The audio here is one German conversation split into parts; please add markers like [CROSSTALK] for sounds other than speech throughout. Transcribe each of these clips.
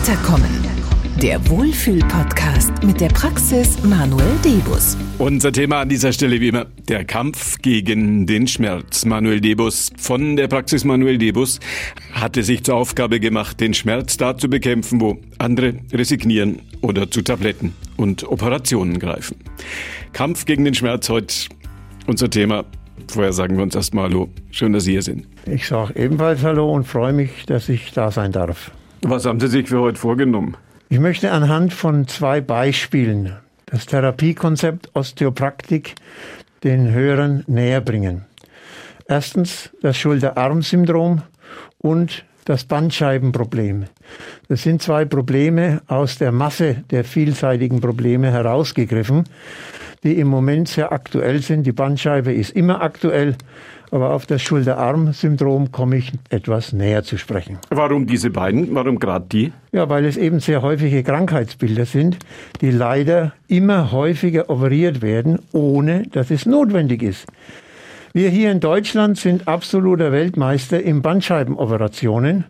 Weiterkommen. Der Wohlfühl-Podcast mit der Praxis Manuel Debus. Unser Thema an dieser Stelle wie immer der Kampf gegen den Schmerz. Manuel Debus von der Praxis Manuel Debus hatte sich zur Aufgabe gemacht, den Schmerz da zu bekämpfen, wo andere resignieren oder zu Tabletten und Operationen greifen. Kampf gegen den Schmerz heute unser Thema. Vorher sagen wir uns erstmal Hallo. Schön, dass Sie hier sind. Ich sage ebenfalls Hallo und freue mich, dass ich da sein darf. Was haben Sie sich für heute vorgenommen? Ich möchte anhand von zwei Beispielen das Therapiekonzept Osteopraktik den Hörern näher bringen. Erstens das Schulter-Arm-Syndrom und das Bandscheibenproblem. Das sind zwei Probleme aus der Masse der vielseitigen Probleme herausgegriffen, die im Moment sehr aktuell sind. Die Bandscheibe ist immer aktuell, aber auf das Schulter-Arm-Syndrom komme ich etwas näher zu sprechen. Warum diese beiden? Warum gerade die? Ja, weil es eben sehr häufige Krankheitsbilder sind, die leider immer häufiger operiert werden, ohne dass es notwendig ist. Wir hier in Deutschland sind absoluter Weltmeister in Bandscheibenoperationen.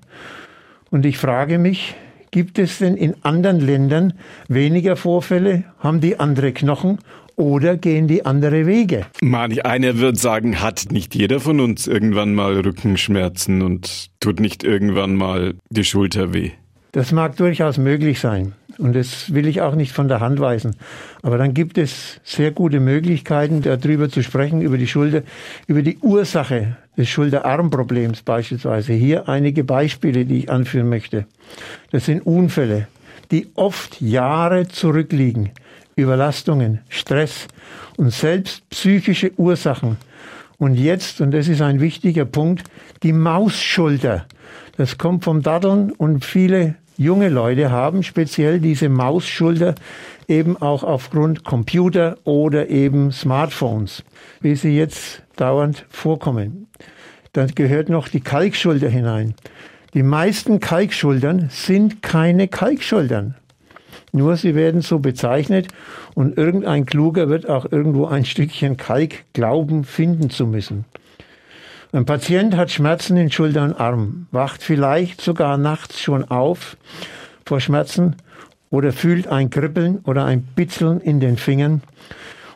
Und ich frage mich, gibt es denn in anderen Ländern weniger Vorfälle? Haben die andere Knochen? Oder gehen die andere Wege? Manch einer wird sagen, hat nicht jeder von uns irgendwann mal Rückenschmerzen und tut nicht irgendwann mal die Schulter weh? Das mag durchaus möglich sein. Und das will ich auch nicht von der Hand weisen. Aber dann gibt es sehr gute Möglichkeiten, darüber zu sprechen, über die Schulter, über die Ursache des Schulterarmproblems beispielsweise. Hier einige Beispiele, die ich anführen möchte. Das sind Unfälle, die oft Jahre zurückliegen. Überlastungen, Stress und selbst psychische Ursachen. Und jetzt, und das ist ein wichtiger Punkt, die Mausschulter. Das kommt vom Daddeln und viele junge Leute haben speziell diese Mausschulter eben auch aufgrund Computer oder eben Smartphones, wie sie jetzt dauernd vorkommen. Dann gehört noch die Kalkschulter hinein. Die meisten Kalkschultern sind keine Kalkschultern. Nur sie werden so bezeichnet und irgendein Kluger wird auch irgendwo ein Stückchen Kalk glauben, finden zu müssen. Ein Patient hat Schmerzen in Schulter und Arm, wacht vielleicht sogar nachts schon auf vor Schmerzen oder fühlt ein Kribbeln oder ein Bitzeln in den Fingern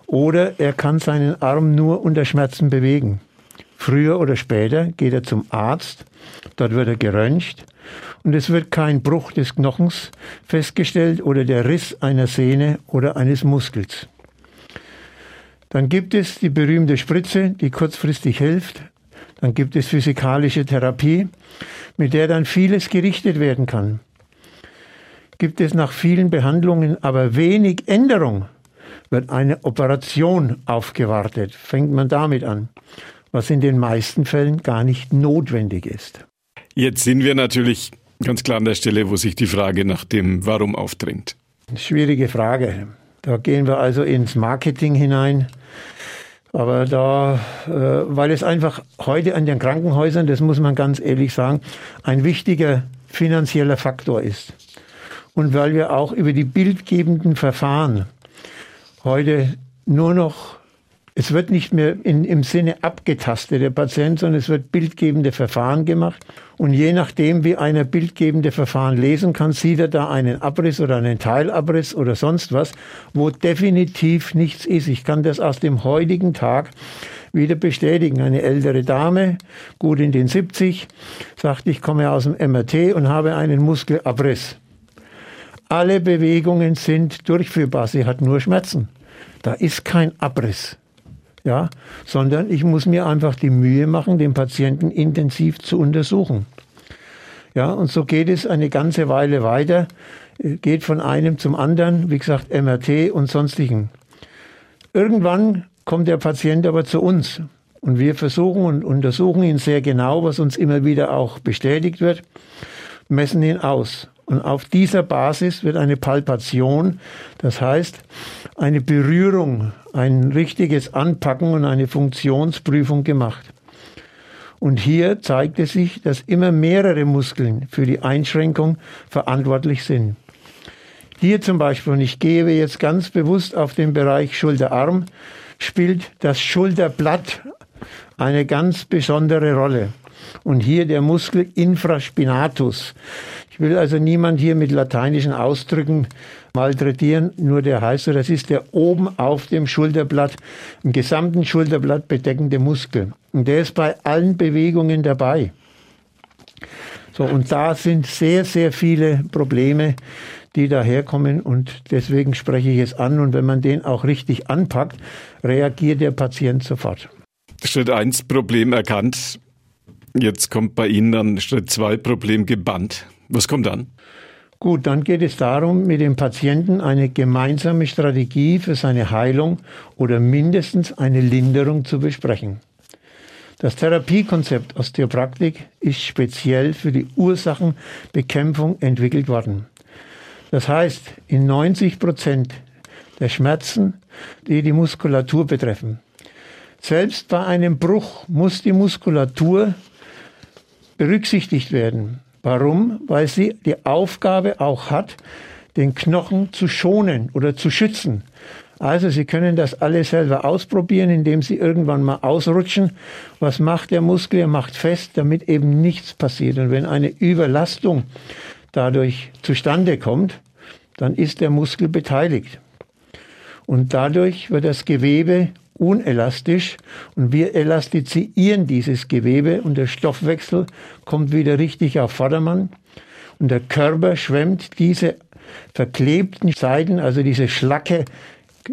oder er kann seinen Arm nur unter Schmerzen bewegen. Früher oder später geht er zum Arzt, dort wird er geröntgt und es wird kein Bruch des Knochens festgestellt oder der Riss einer Sehne oder eines Muskels. Dann gibt es die berühmte Spritze, die kurzfristig hilft. Dann gibt es physikalische Therapie, mit der dann vieles gerichtet werden kann. Gibt es nach vielen Behandlungen aber wenig Änderung, wird eine Operation aufgewartet. Fängt man damit an, was in den meisten Fällen gar nicht notwendig ist. Jetzt sind wir natürlich ganz klar an der Stelle, wo sich die Frage nach dem Warum aufdrängt. Schwierige Frage. Da gehen wir also ins Marketing hinein. Aber da, äh, weil es einfach heute an den Krankenhäusern, das muss man ganz ehrlich sagen, ein wichtiger finanzieller Faktor ist. Und weil wir auch über die bildgebenden Verfahren heute nur noch es wird nicht mehr in, im Sinne abgetastet, der Patient, sondern es wird bildgebende Verfahren gemacht. Und je nachdem, wie einer bildgebende Verfahren lesen kann, sieht er da einen Abriss oder einen Teilabriss oder sonst was, wo definitiv nichts ist. Ich kann das aus dem heutigen Tag wieder bestätigen. Eine ältere Dame, gut in den 70, sagt, ich komme aus dem MRT und habe einen Muskelabriss. Alle Bewegungen sind durchführbar. Sie hat nur Schmerzen. Da ist kein Abriss ja, sondern ich muss mir einfach die Mühe machen, den Patienten intensiv zu untersuchen. Ja, und so geht es eine ganze Weile weiter, geht von einem zum anderen, wie gesagt, MRT und sonstigen. Irgendwann kommt der Patient aber zu uns und wir versuchen und untersuchen ihn sehr genau, was uns immer wieder auch bestätigt wird, messen ihn aus. Und auf dieser Basis wird eine Palpation, das heißt eine Berührung, ein richtiges Anpacken und eine Funktionsprüfung gemacht. Und hier zeigt es sich, dass immer mehrere Muskeln für die Einschränkung verantwortlich sind. Hier zum Beispiel, und ich gehe jetzt ganz bewusst auf den Bereich Schulterarm, spielt das Schulterblatt eine ganz besondere Rolle. Und hier der Muskel infraspinatus. Ich will also niemand hier mit lateinischen Ausdrücken malträtieren, nur der heißt so, das ist der oben auf dem Schulterblatt, im gesamten Schulterblatt bedeckende Muskel. Und der ist bei allen Bewegungen dabei. So, und da sind sehr, sehr viele Probleme, die daherkommen und deswegen spreche ich es an und wenn man den auch richtig anpackt, reagiert der Patient sofort. Schritt 1 Problem erkannt. Jetzt kommt bei Ihnen dann Schritt 2 Problem gebannt. Was kommt dann? Gut, dann geht es darum, mit dem Patienten eine gemeinsame Strategie für seine Heilung oder mindestens eine Linderung zu besprechen. Das Therapiekonzept Osteopraktik ist speziell für die Ursachenbekämpfung entwickelt worden. Das heißt, in 90 Prozent der Schmerzen, die die Muskulatur betreffen, selbst bei einem Bruch muss die Muskulatur berücksichtigt werden. Warum? Weil sie die Aufgabe auch hat, den Knochen zu schonen oder zu schützen. Also Sie können das alle selber ausprobieren, indem Sie irgendwann mal ausrutschen. Was macht der Muskel? Er macht fest, damit eben nichts passiert. Und wenn eine Überlastung dadurch zustande kommt, dann ist der Muskel beteiligt. Und dadurch wird das Gewebe unelastisch und wir elastizieren dieses Gewebe und der Stoffwechsel kommt wieder richtig auf Vordermann und der Körper schwemmt diese verklebten Seiten, also diese Schlacke,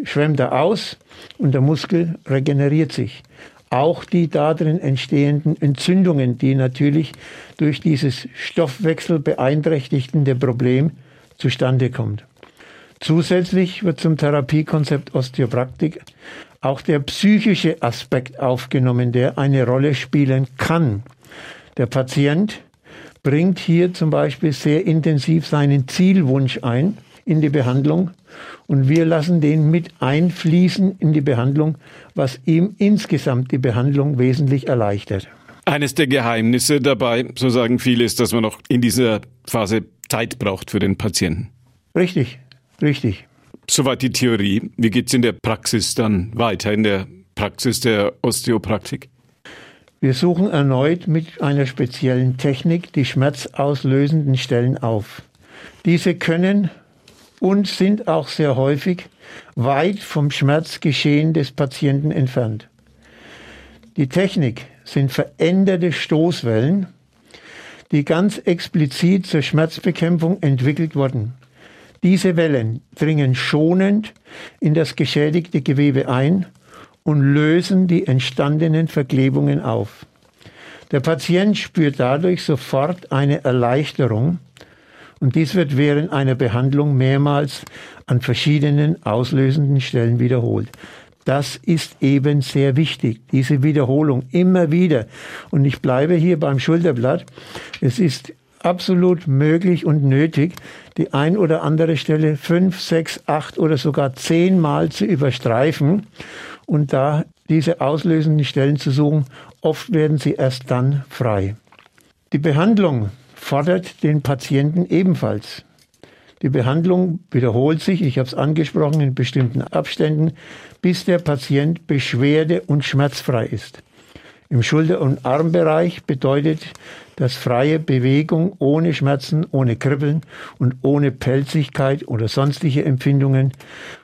schwemmt er aus und der Muskel regeneriert sich. Auch die darin entstehenden Entzündungen, die natürlich durch dieses Stoffwechsel beeinträchtigende Problem zustande kommt. Zusätzlich wird zum Therapiekonzept Osteopraktik auch der psychische Aspekt aufgenommen, der eine Rolle spielen kann. Der Patient bringt hier zum Beispiel sehr intensiv seinen Zielwunsch ein in die Behandlung und wir lassen den mit einfließen in die Behandlung, was ihm insgesamt die Behandlung wesentlich erleichtert. Eines der Geheimnisse dabei, so sagen viele, ist, dass man noch in dieser Phase Zeit braucht für den Patienten. Richtig, richtig. Soweit die Theorie. Wie geht es in der Praxis dann weiter, in der Praxis der Osteopraktik? Wir suchen erneut mit einer speziellen Technik die schmerzauslösenden Stellen auf. Diese können und sind auch sehr häufig weit vom Schmerzgeschehen des Patienten entfernt. Die Technik sind veränderte Stoßwellen, die ganz explizit zur Schmerzbekämpfung entwickelt wurden. Diese Wellen dringen schonend in das geschädigte Gewebe ein und lösen die entstandenen Verklebungen auf. Der Patient spürt dadurch sofort eine Erleichterung und dies wird während einer Behandlung mehrmals an verschiedenen auslösenden Stellen wiederholt. Das ist eben sehr wichtig, diese Wiederholung immer wieder. Und ich bleibe hier beim Schulterblatt. Es ist absolut möglich und nötig, die ein oder andere Stelle fünf, sechs, acht oder sogar zehnmal zu überstreifen und da diese auslösenden Stellen zu suchen. Oft werden sie erst dann frei. Die Behandlung fordert den Patienten ebenfalls. Die Behandlung wiederholt sich, ich habe es angesprochen, in bestimmten Abständen, bis der Patient beschwerde- und schmerzfrei ist. Im Schulter- und Armbereich bedeutet das freie Bewegung ohne Schmerzen, ohne Kribbeln und ohne Pelzigkeit oder sonstige Empfindungen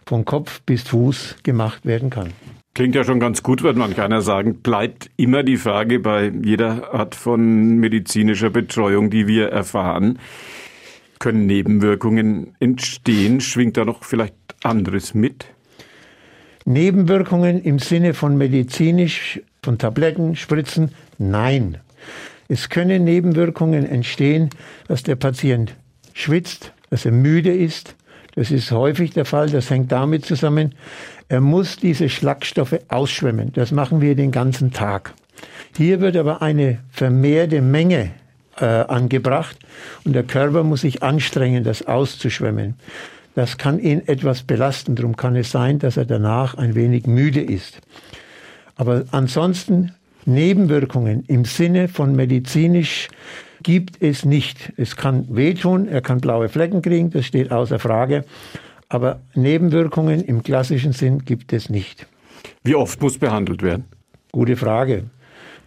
von Kopf bis Fuß gemacht werden kann. Klingt ja schon ganz gut, würde man keiner sagen. Bleibt immer die Frage bei jeder Art von medizinischer Betreuung, die wir erfahren. Können Nebenwirkungen entstehen? Schwingt da noch vielleicht anderes mit? Nebenwirkungen im Sinne von medizinisch von Tabletten, Spritzen? Nein. Es können Nebenwirkungen entstehen, dass der Patient schwitzt, dass er müde ist. Das ist häufig der Fall. Das hängt damit zusammen, er muss diese Schlagstoffe ausschwemmen. Das machen wir den ganzen Tag. Hier wird aber eine vermehrte Menge äh, angebracht und der Körper muss sich anstrengen, das auszuschwemmen. Das kann ihn etwas belasten. Darum kann es sein, dass er danach ein wenig müde ist. Aber ansonsten Nebenwirkungen im Sinne von medizinisch gibt es nicht. Es kann wehtun, er kann blaue Flecken kriegen, das steht außer Frage. Aber Nebenwirkungen im klassischen Sinn gibt es nicht. Wie oft muss behandelt werden? Gute Frage.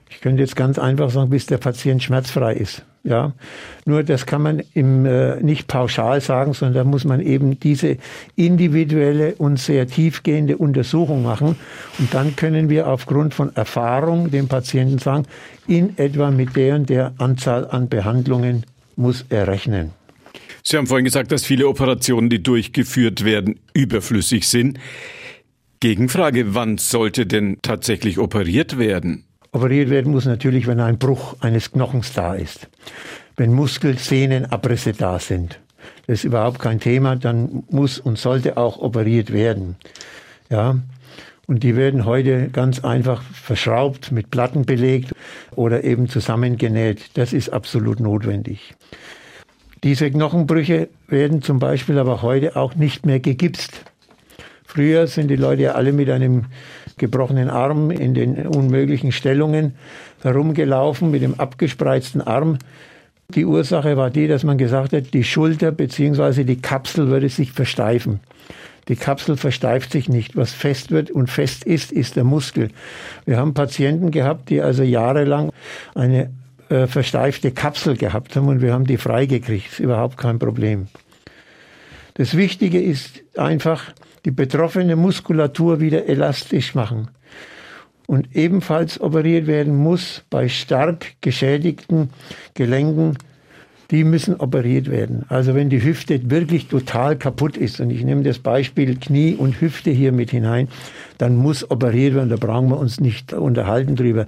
Ich könnte jetzt ganz einfach sagen, bis der Patient schmerzfrei ist. Ja, nur das kann man im, äh, nicht pauschal sagen, sondern da muss man eben diese individuelle und sehr tiefgehende Untersuchung machen. Und dann können wir aufgrund von Erfahrung dem Patienten sagen, in etwa mit der und der Anzahl an Behandlungen muss er rechnen. Sie haben vorhin gesagt, dass viele Operationen, die durchgeführt werden, überflüssig sind. Gegenfrage, wann sollte denn tatsächlich operiert werden? Operiert werden muss natürlich, wenn ein Bruch eines Knochens da ist. Wenn Muskel, Sehnen, Abrisse da sind. Das ist überhaupt kein Thema, dann muss und sollte auch operiert werden. Ja. Und die werden heute ganz einfach verschraubt, mit Platten belegt oder eben zusammengenäht. Das ist absolut notwendig. Diese Knochenbrüche werden zum Beispiel aber heute auch nicht mehr gegipst. Früher sind die Leute ja alle mit einem gebrochenen Arm in den unmöglichen Stellungen herumgelaufen, mit dem abgespreizten Arm. Die Ursache war die, dass man gesagt hat, die Schulter bzw. die Kapsel würde sich versteifen. Die Kapsel versteift sich nicht. Was fest wird und fest ist, ist der Muskel. Wir haben Patienten gehabt, die also jahrelang eine äh, versteifte Kapsel gehabt haben und wir haben die freigekriegt. Ist überhaupt kein Problem. Das Wichtige ist einfach, die betroffene Muskulatur wieder elastisch machen. Und ebenfalls operiert werden muss bei stark geschädigten Gelenken, die müssen operiert werden. Also wenn die Hüfte wirklich total kaputt ist, und ich nehme das Beispiel Knie und Hüfte hier mit hinein, dann muss operiert werden, da brauchen wir uns nicht unterhalten drüber.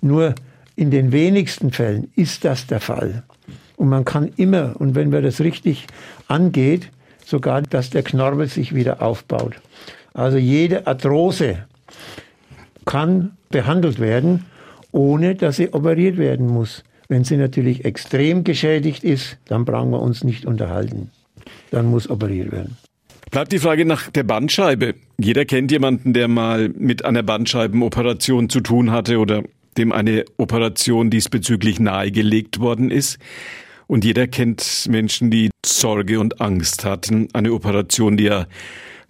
Nur in den wenigsten Fällen ist das der Fall. Und man kann immer, und wenn man das richtig angeht, sogar, dass der Knorpel sich wieder aufbaut. Also jede Arthrose kann behandelt werden, ohne dass sie operiert werden muss. Wenn sie natürlich extrem geschädigt ist, dann brauchen wir uns nicht unterhalten. Dann muss operiert werden. Bleibt die Frage nach der Bandscheibe. Jeder kennt jemanden, der mal mit einer Bandscheibenoperation zu tun hatte oder dem eine Operation diesbezüglich nahegelegt worden ist. Und jeder kennt Menschen, die Sorge und Angst hatten. Eine Operation, die ja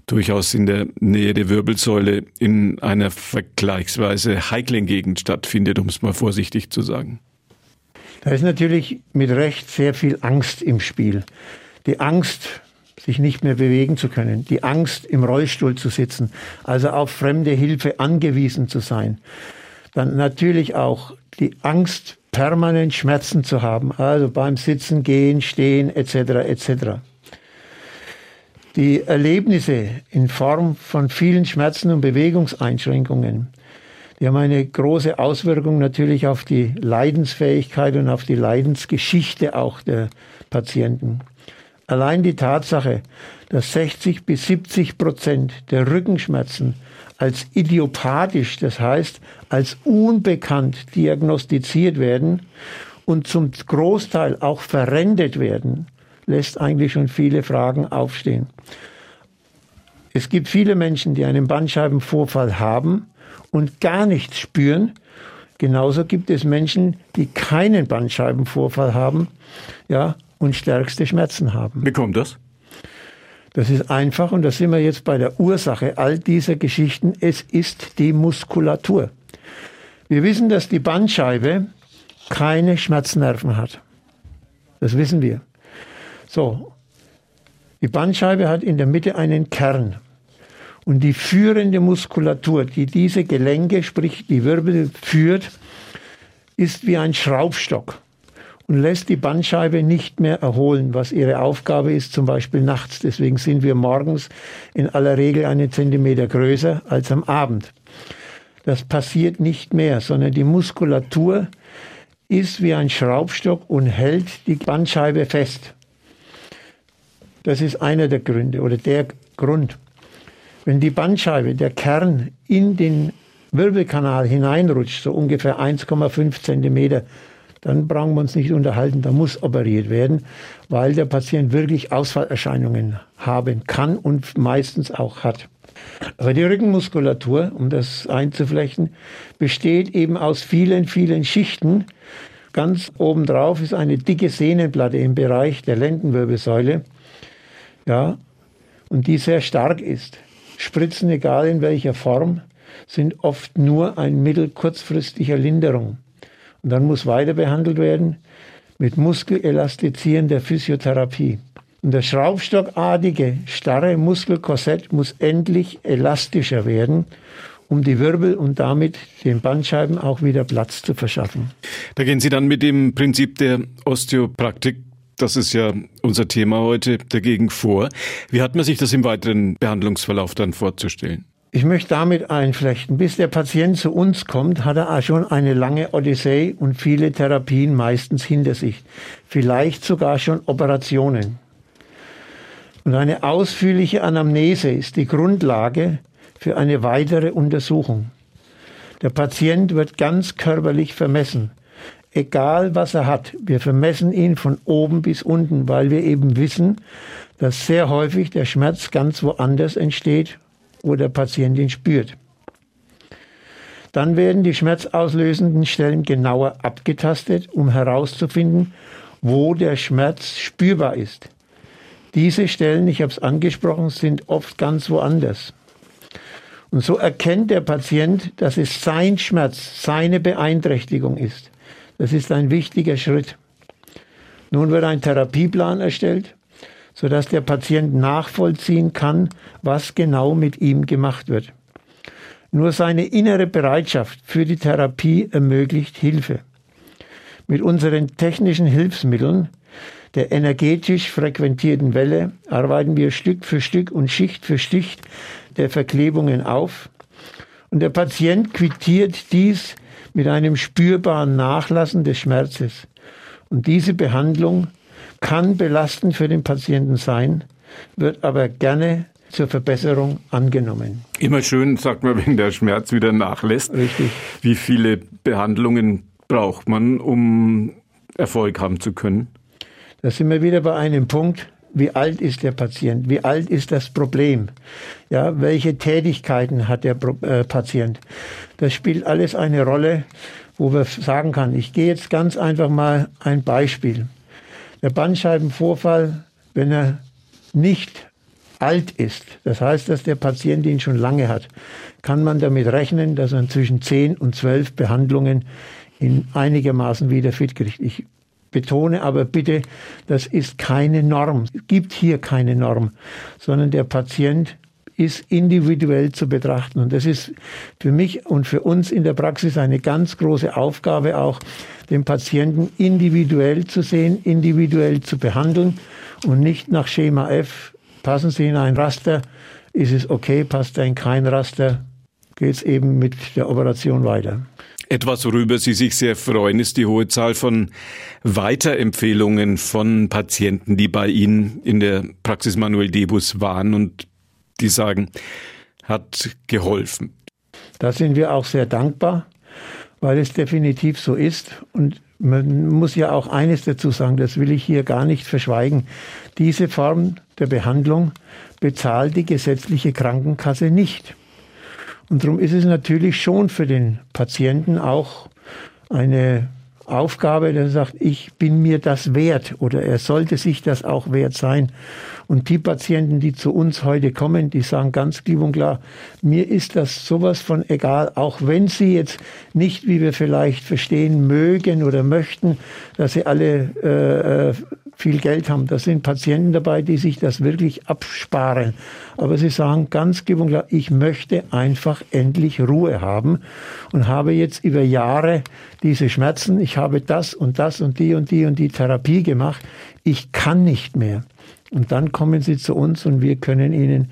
durchaus in der Nähe der Wirbelsäule in einer vergleichsweise heiklen Gegend stattfindet, um es mal vorsichtig zu sagen. Da ist natürlich mit Recht sehr viel Angst im Spiel. Die Angst, sich nicht mehr bewegen zu können, die Angst, im Rollstuhl zu sitzen, also auf fremde Hilfe angewiesen zu sein. Dann natürlich auch die Angst, permanent Schmerzen zu haben, also beim Sitzen, Gehen, Stehen etc. etc. Die Erlebnisse in Form von vielen Schmerzen und Bewegungseinschränkungen, die haben eine große Auswirkung natürlich auf die Leidensfähigkeit und auf die Leidensgeschichte auch der Patienten. Allein die Tatsache, dass 60 bis 70 Prozent der Rückenschmerzen als idiopathisch, das heißt als unbekannt diagnostiziert werden und zum Großteil auch verrendet werden, lässt eigentlich schon viele Fragen aufstehen. Es gibt viele Menschen, die einen Bandscheibenvorfall haben und gar nichts spüren. Genauso gibt es Menschen, die keinen Bandscheibenvorfall haben, ja, und stärkste Schmerzen haben. Wie kommt das? Das ist einfach und da sind wir jetzt bei der Ursache all dieser Geschichten. Es ist die Muskulatur. Wir wissen, dass die Bandscheibe keine Schmerznerven hat. Das wissen wir. So. Die Bandscheibe hat in der Mitte einen Kern. Und die führende Muskulatur, die diese Gelenke, sprich die Wirbel führt, ist wie ein Schraubstock und lässt die Bandscheibe nicht mehr erholen, was ihre Aufgabe ist, zum Beispiel nachts. Deswegen sind wir morgens in aller Regel einen Zentimeter größer als am Abend. Das passiert nicht mehr, sondern die Muskulatur ist wie ein Schraubstock und hält die Bandscheibe fest. Das ist einer der Gründe oder der Grund. Wenn die Bandscheibe, der Kern in den Wirbelkanal hineinrutscht, so ungefähr 1,5 Zentimeter, dann brauchen wir uns nicht unterhalten, da muss operiert werden, weil der Patient wirklich Ausfallerscheinungen haben kann und meistens auch hat. Aber die Rückenmuskulatur, um das einzuflechten, besteht eben aus vielen, vielen Schichten. Ganz obendrauf ist eine dicke Sehnenplatte im Bereich der Lendenwirbelsäule, ja, und die sehr stark ist. Spritzen, egal in welcher Form, sind oft nur ein Mittel kurzfristiger Linderung. Und dann muss weiter behandelt werden, mit muskelelastizierender Physiotherapie. Und das schraubstockartige, starre Muskelkorsett muss endlich elastischer werden, um die Wirbel und damit den Bandscheiben auch wieder Platz zu verschaffen. Da gehen Sie dann mit dem Prinzip der Osteopraktik das ist ja unser Thema heute dagegen vor. Wie hat man sich das im weiteren Behandlungsverlauf dann vorzustellen? Ich möchte damit einflechten. Bis der Patient zu uns kommt, hat er schon eine lange Odyssee und viele Therapien meistens hinter sich. Vielleicht sogar schon Operationen. Und eine ausführliche Anamnese ist die Grundlage für eine weitere Untersuchung. Der Patient wird ganz körperlich vermessen egal was er hat. Wir vermessen ihn von oben bis unten, weil wir eben wissen, dass sehr häufig der Schmerz ganz woanders entsteht, wo der Patient ihn spürt. Dann werden die schmerzauslösenden Stellen genauer abgetastet, um herauszufinden, wo der Schmerz spürbar ist. Diese Stellen, ich habe es angesprochen, sind oft ganz woanders. Und so erkennt der Patient, dass es sein Schmerz, seine Beeinträchtigung ist. Das ist ein wichtiger Schritt. Nun wird ein Therapieplan erstellt, sodass der Patient nachvollziehen kann, was genau mit ihm gemacht wird. Nur seine innere Bereitschaft für die Therapie ermöglicht Hilfe. Mit unseren technischen Hilfsmitteln, der energetisch frequentierten Welle, arbeiten wir Stück für Stück und Schicht für Schicht der Verklebungen auf. Und der Patient quittiert dies mit einem spürbaren Nachlassen des Schmerzes. Und diese Behandlung kann belastend für den Patienten sein, wird aber gerne zur Verbesserung angenommen. Immer schön, sagt man, [LAUGHS] wenn der Schmerz wieder nachlässt. Richtig. Wie viele Behandlungen braucht man, um Erfolg haben zu können? Da sind wir wieder bei einem Punkt, wie alt ist der Patient, wie alt ist das Problem, ja, welche Tätigkeiten hat der äh, Patient. Das spielt alles eine Rolle, wo wir sagen kann, ich gehe jetzt ganz einfach mal ein Beispiel. Der Bandscheibenvorfall, wenn er nicht alt ist, das heißt, dass der Patient ihn schon lange hat, kann man damit rechnen, dass er zwischen 10 und 12 Behandlungen in einigermaßen wieder fit kriegt. Ich betone aber bitte, das ist keine Norm. Es gibt hier keine Norm, sondern der Patient ist individuell zu betrachten. Und das ist für mich und für uns in der Praxis eine ganz große Aufgabe, auch den Patienten individuell zu sehen, individuell zu behandeln und nicht nach Schema F. Passen Sie in ein Raster, ist es okay, passt er in kein Raster, geht es eben mit der Operation weiter. Etwas, worüber Sie sich sehr freuen, ist die hohe Zahl von Weiterempfehlungen von Patienten, die bei Ihnen in der Praxis Manuel Debus waren und die sagen, hat geholfen. Da sind wir auch sehr dankbar, weil es definitiv so ist. Und man muss ja auch eines dazu sagen, das will ich hier gar nicht verschweigen. Diese Form der Behandlung bezahlt die gesetzliche Krankenkasse nicht. Und darum ist es natürlich schon für den Patienten auch eine Aufgabe, der sagt, ich bin mir das wert oder er sollte sich das auch wert sein. Und die Patienten, die zu uns heute kommen, die sagen ganz klipp und klar, mir ist das sowas von egal, auch wenn sie jetzt nicht, wie wir vielleicht verstehen mögen oder möchten, dass sie alle äh, äh viel Geld haben. Da sind Patienten dabei, die sich das wirklich absparen. Aber sie sagen ganz klipp und klar, ich möchte einfach endlich Ruhe haben und habe jetzt über Jahre diese Schmerzen. Ich habe das und das und die und die und die Therapie gemacht. Ich kann nicht mehr. Und dann kommen sie zu uns und wir können ihnen,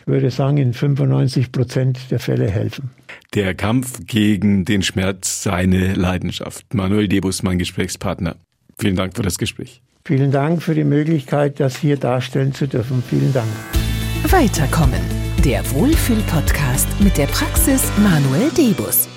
ich würde sagen, in 95 Prozent der Fälle helfen. Der Kampf gegen den Schmerz, seine Leidenschaft. Manuel Debus, mein Gesprächspartner. Vielen Dank für das Gespräch. Vielen Dank für die Möglichkeit, das hier darstellen zu dürfen. Vielen Dank. Weiterkommen. Der Wohlfühl-Podcast mit der Praxis Manuel Debus.